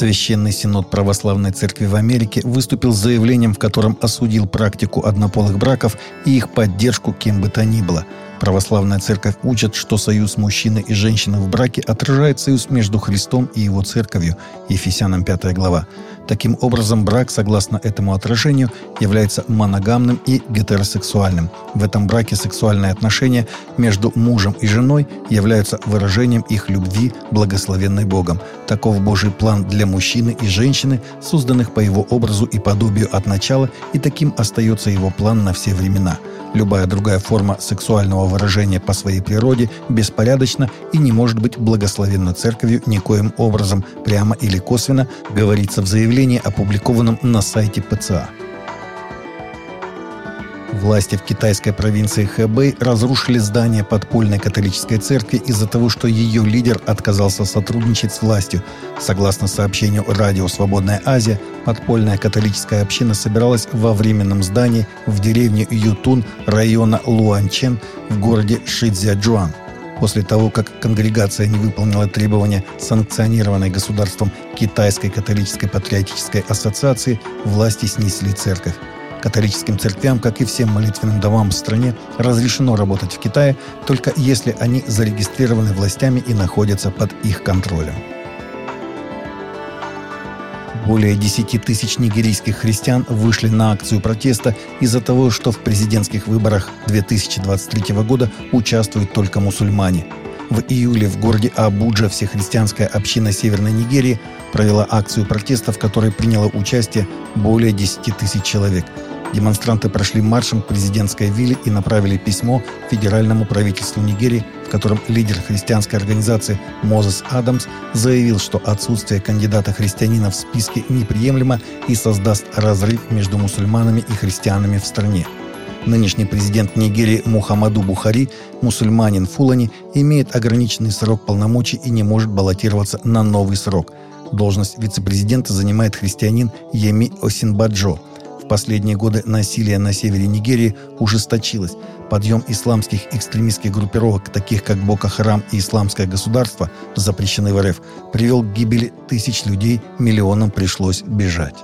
Священный Синод Православной Церкви в Америке выступил с заявлением, в котором осудил практику однополых браков и их поддержку кем бы то ни было – Православная церковь учит, что союз мужчины и женщины в браке отражает союз между Христом и его церковью, Ефесянам 5 глава. Таким образом, брак, согласно этому отражению, является моногамным и гетеросексуальным. В этом браке сексуальные отношения между мужем и женой являются выражением их любви, благословенной Богом. Таков Божий план для мужчины и женщины, созданных по его образу и подобию от начала, и таким остается его план на все времена – Любая другая форма сексуального выражения по своей природе беспорядочна и не может быть благословенна церковью никоим образом, прямо или косвенно, говорится в заявлении, опубликованном на сайте ПЦА. Власти в китайской провинции Хэбэй разрушили здание подпольной католической церкви из-за того, что ее лидер отказался сотрудничать с властью. Согласно сообщению радио «Свободная Азия», подпольная католическая община собиралась во временном здании в деревне Ютун района Луанчен в городе Шицзяджуан. После того, как конгрегация не выполнила требования санкционированной государством Китайской католической патриотической ассоциации, власти снесли церковь. Католическим церквям, как и всем молитвенным домам в стране, разрешено работать в Китае, только если они зарегистрированы властями и находятся под их контролем. Более 10 тысяч нигерийских христиан вышли на акцию протеста из-за того, что в президентских выборах 2023 года участвуют только мусульмане. В июле в городе Абуджа всехристианская община Северной Нигерии провела акцию протеста, в которой приняло участие более 10 тысяч человек – Демонстранты прошли маршем к президентской вилле и направили письмо федеральному правительству Нигерии, в котором лидер христианской организации Мозес Адамс заявил, что отсутствие кандидата-христианина в списке неприемлемо и создаст разрыв между мусульманами и христианами в стране. Нынешний президент Нигерии Мухаммаду Бухари, мусульманин Фулани, имеет ограниченный срок полномочий и не может баллотироваться на новый срок. Должность вице-президента занимает христианин Еми Осинбаджо – последние годы насилие на севере Нигерии ужесточилось. Подъем исламских экстремистских группировок, таких как Бока Харам и Исламское государство, запрещенные в РФ, привел к гибели тысяч людей, миллионам пришлось бежать.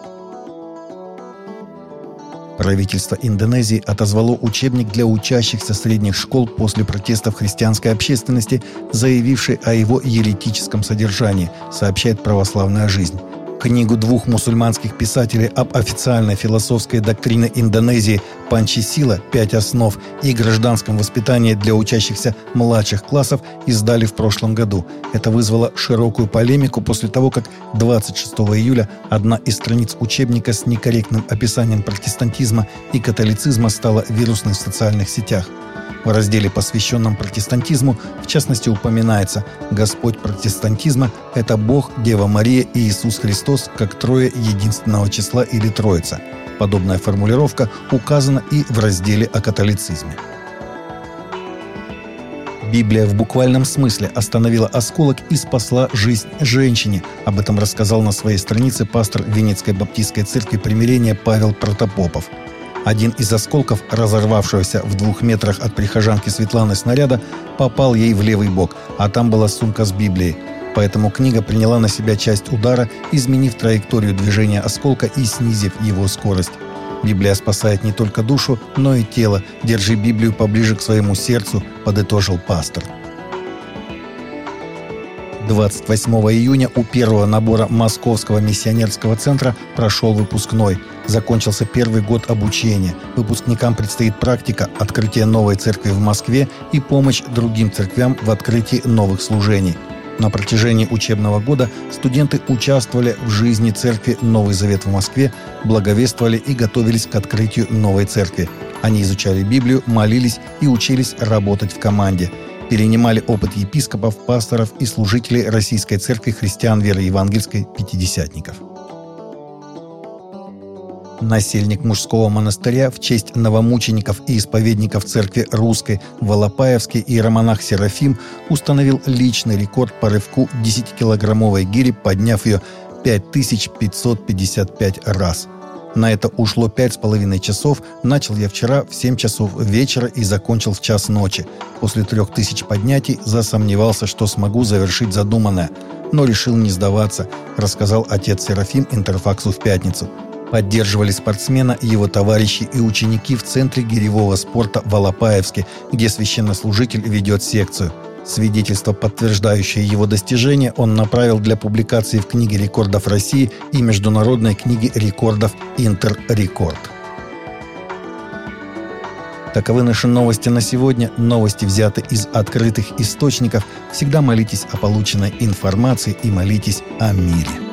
Правительство Индонезии отозвало учебник для учащихся средних школ после протестов христианской общественности, заявившей о его еретическом содержании, сообщает православная жизнь книгу двух мусульманских писателей об официальной философской доктрине Индонезии «Панчисила. Пять основ» и гражданском воспитании для учащихся младших классов издали в прошлом году. Это вызвало широкую полемику после того, как 26 июля одна из страниц учебника с некорректным описанием протестантизма и католицизма стала вирусной в социальных сетях – в разделе, посвященном протестантизму, в частности упоминается «Господь протестантизма – это Бог, Дева Мария и Иисус Христос как трое единственного числа или Троица». Подобная формулировка указана и в разделе о католицизме. Библия в буквальном смысле остановила осколок и спасла жизнь женщине. Об этом рассказал на своей странице пастор Венецкой баптистской церкви примирения Павел Протопопов – один из осколков, разорвавшегося в двух метрах от прихожанки Светланы снаряда, попал ей в левый бок, а там была сумка с Библией. Поэтому книга приняла на себя часть удара, изменив траекторию движения осколка и снизив его скорость. Библия спасает не только душу, но и тело. Держи Библию поближе к своему сердцу, подытожил пастор. 28 июня у первого набора Московского миссионерского центра прошел выпускной. Закончился первый год обучения. Выпускникам предстоит практика, открытие новой церкви в Москве и помощь другим церквям в открытии новых служений. На протяжении учебного года студенты участвовали в жизни церкви «Новый Завет» в Москве, благовествовали и готовились к открытию новой церкви. Они изучали Библию, молились и учились работать в команде – перенимали опыт епископов, пасторов и служителей Российской Церкви христиан веры евангельской пятидесятников. Насельник мужского монастыря в честь новомучеников и исповедников церкви русской в Волопаевске иеромонах Серафим установил личный рекорд по рывку 10-килограммовой гири, подняв ее 5555 раз – На это ушло пять с половиной часов. Начал я вчера в 7 часов вечера и закончил в час ночи. После трех тысяч поднятий засомневался, что смогу завершить задуманное. Но решил не сдаваться, рассказал отец Серафим Интерфаксу в пятницу. Поддерживали спортсмена его товарищи и ученики в Центре гиревого спорта в Алапаевске, где священнослужитель ведет секцию. Свидетельство, подтверждающее его достижения, он направил для публикации в книге рекордов России и международной книге рекордов «Интеррекорд». Таковы наши новости на сегодня. Новости взяты из открытых источников. Всегда молитесь о полученной информации и молитесь о мире.